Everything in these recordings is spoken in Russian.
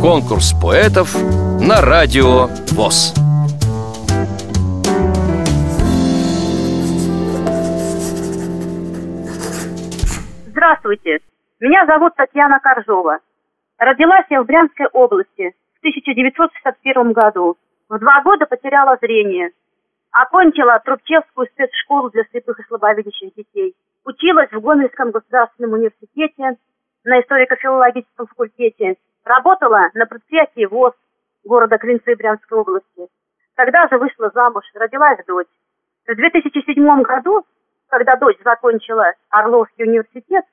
Конкурс поэтов на радио ВОЗ. Здравствуйте, меня зовут Татьяна Коржова. Родилась я в Брянской области в 1961 году. В два года потеряла зрение. Окончила Трубчевскую спецшколу для слепых и слабовидящих детей. Училась в Гомельском государственном университете на историко-филологическом факультете Работала на предприятии ВОЗ города Клинцы Брянской области. Тогда же вышла замуж, родилась дочь. В 2007 году, когда дочь закончила Орловский университет,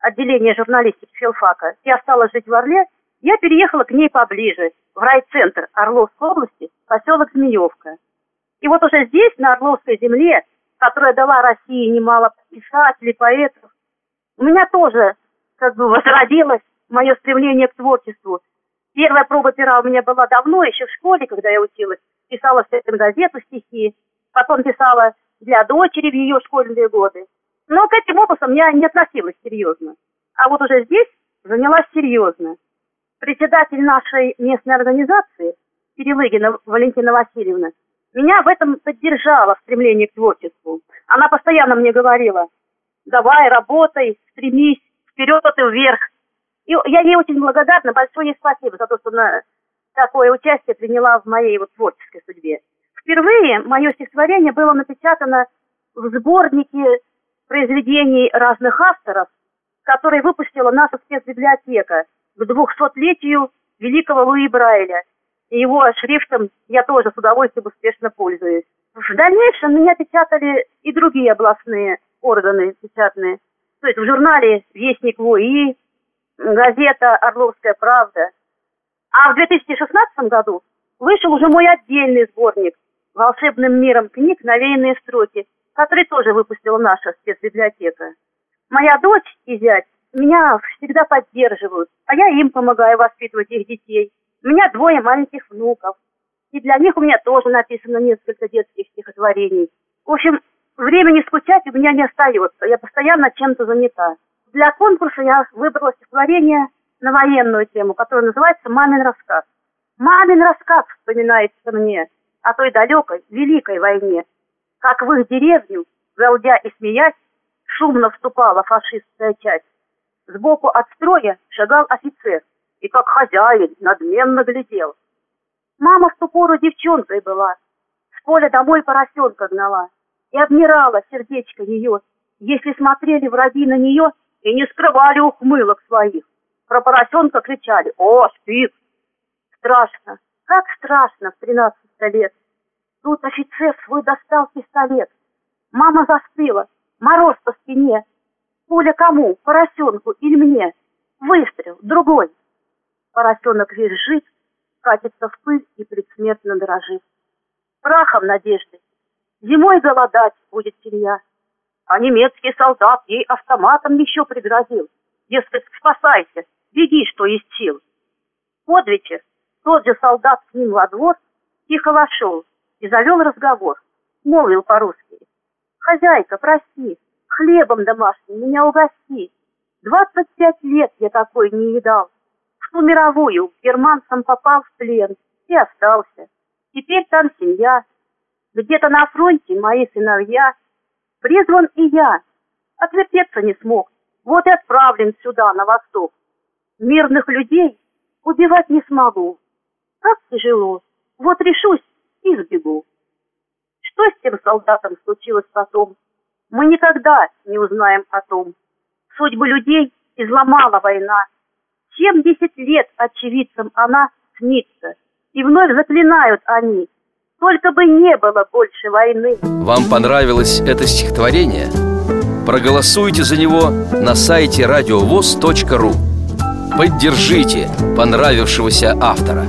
отделение журналистики филфака, и осталась жить в Орле, я переехала к ней поближе, в райцентр Орловской области, поселок Змеевка. И вот уже здесь, на Орловской земле, которая дала России немало писателей, поэтов, у меня тоже как бы возродилась мое стремление к творчеству. Первая проба пера у меня была давно, еще в школе, когда я училась. Писала в газету стихи, потом писала для дочери в ее школьные годы. Но к этим опусам я не относилась серьезно. А вот уже здесь занялась серьезно. Председатель нашей местной организации, Перелыгина Валентина Васильевна, меня в этом поддержала в стремлении к творчеству. Она постоянно мне говорила, давай, работай, стремись, вперед и вверх. И я ей очень благодарна, большое ей спасибо за то, что она такое участие приняла в моей вот творческой судьбе. Впервые мое стихотворение было напечатано в сборнике произведений разных авторов, который выпустила наша спецбиблиотека к 200-летию великого Луи Брайля. И его шрифтом я тоже с удовольствием успешно пользуюсь. В дальнейшем меня печатали и другие областные органы печатные. То есть в журнале «Вестник ВОИ», газета «Орловская правда». А в 2016 году вышел уже мой отдельный сборник «Волшебным миром книг. Навеянные строки», который тоже выпустила наша спецбиблиотека. Моя дочь и зять меня всегда поддерживают, а я им помогаю воспитывать их детей. У меня двое маленьких внуков, и для них у меня тоже написано несколько детских стихотворений. В общем, времени скучать у меня не остается, я постоянно чем-то занята. Для конкурса я выбрала стихотворение на военную тему, которое называется «Мамин рассказ». Мамин рассказ вспоминается мне о той далекой, великой войне, как в их деревню, галдя и смеясь, шумно вступала фашистская часть. Сбоку от строя шагал офицер и как хозяин надменно глядел. Мама в ту пору девчонкой была, с поля домой поросенка гнала, и обмирала сердечко ее, если смотрели враги на нее — и не скрывали ухмылок своих. Про поросенка кричали «О, спит!» Страшно, как страшно в тринадцать лет. Тут офицер свой достал пистолет. Мама застыла, мороз по спине. Пуля кому, поросенку или мне? Выстрел, другой. Поросенок визжит, катится в пыль и предсмертно дрожит. Прахом надежды. Зимой голодать будет семья а немецкий солдат ей автоматом еще пригрозил. Дескать, спасайся, беги, что есть сил. Под вечер тот же солдат с ним во двор тихо вошел и завел разговор. Молвил по-русски. «Хозяйка, прости, хлебом домашним меня угости. Двадцать пять лет я такой не едал. В ту мировую германцам попал в плен и остался. Теперь там семья. Где-то на фронте мои сыновья — Призван и я. Отвертеться не смог. Вот и отправлен сюда, на восток. Мирных людей убивать не смогу. Как тяжело. Вот решусь и сбегу. Что с тем солдатом случилось потом? Мы никогда не узнаем о том. Судьбы людей изломала война. Семьдесят лет очевидцам она снится. И вновь заклинают они, только бы не было больше войны. Вам понравилось это стихотворение? Проголосуйте за него на сайте радиовоз.ру Поддержите понравившегося автора.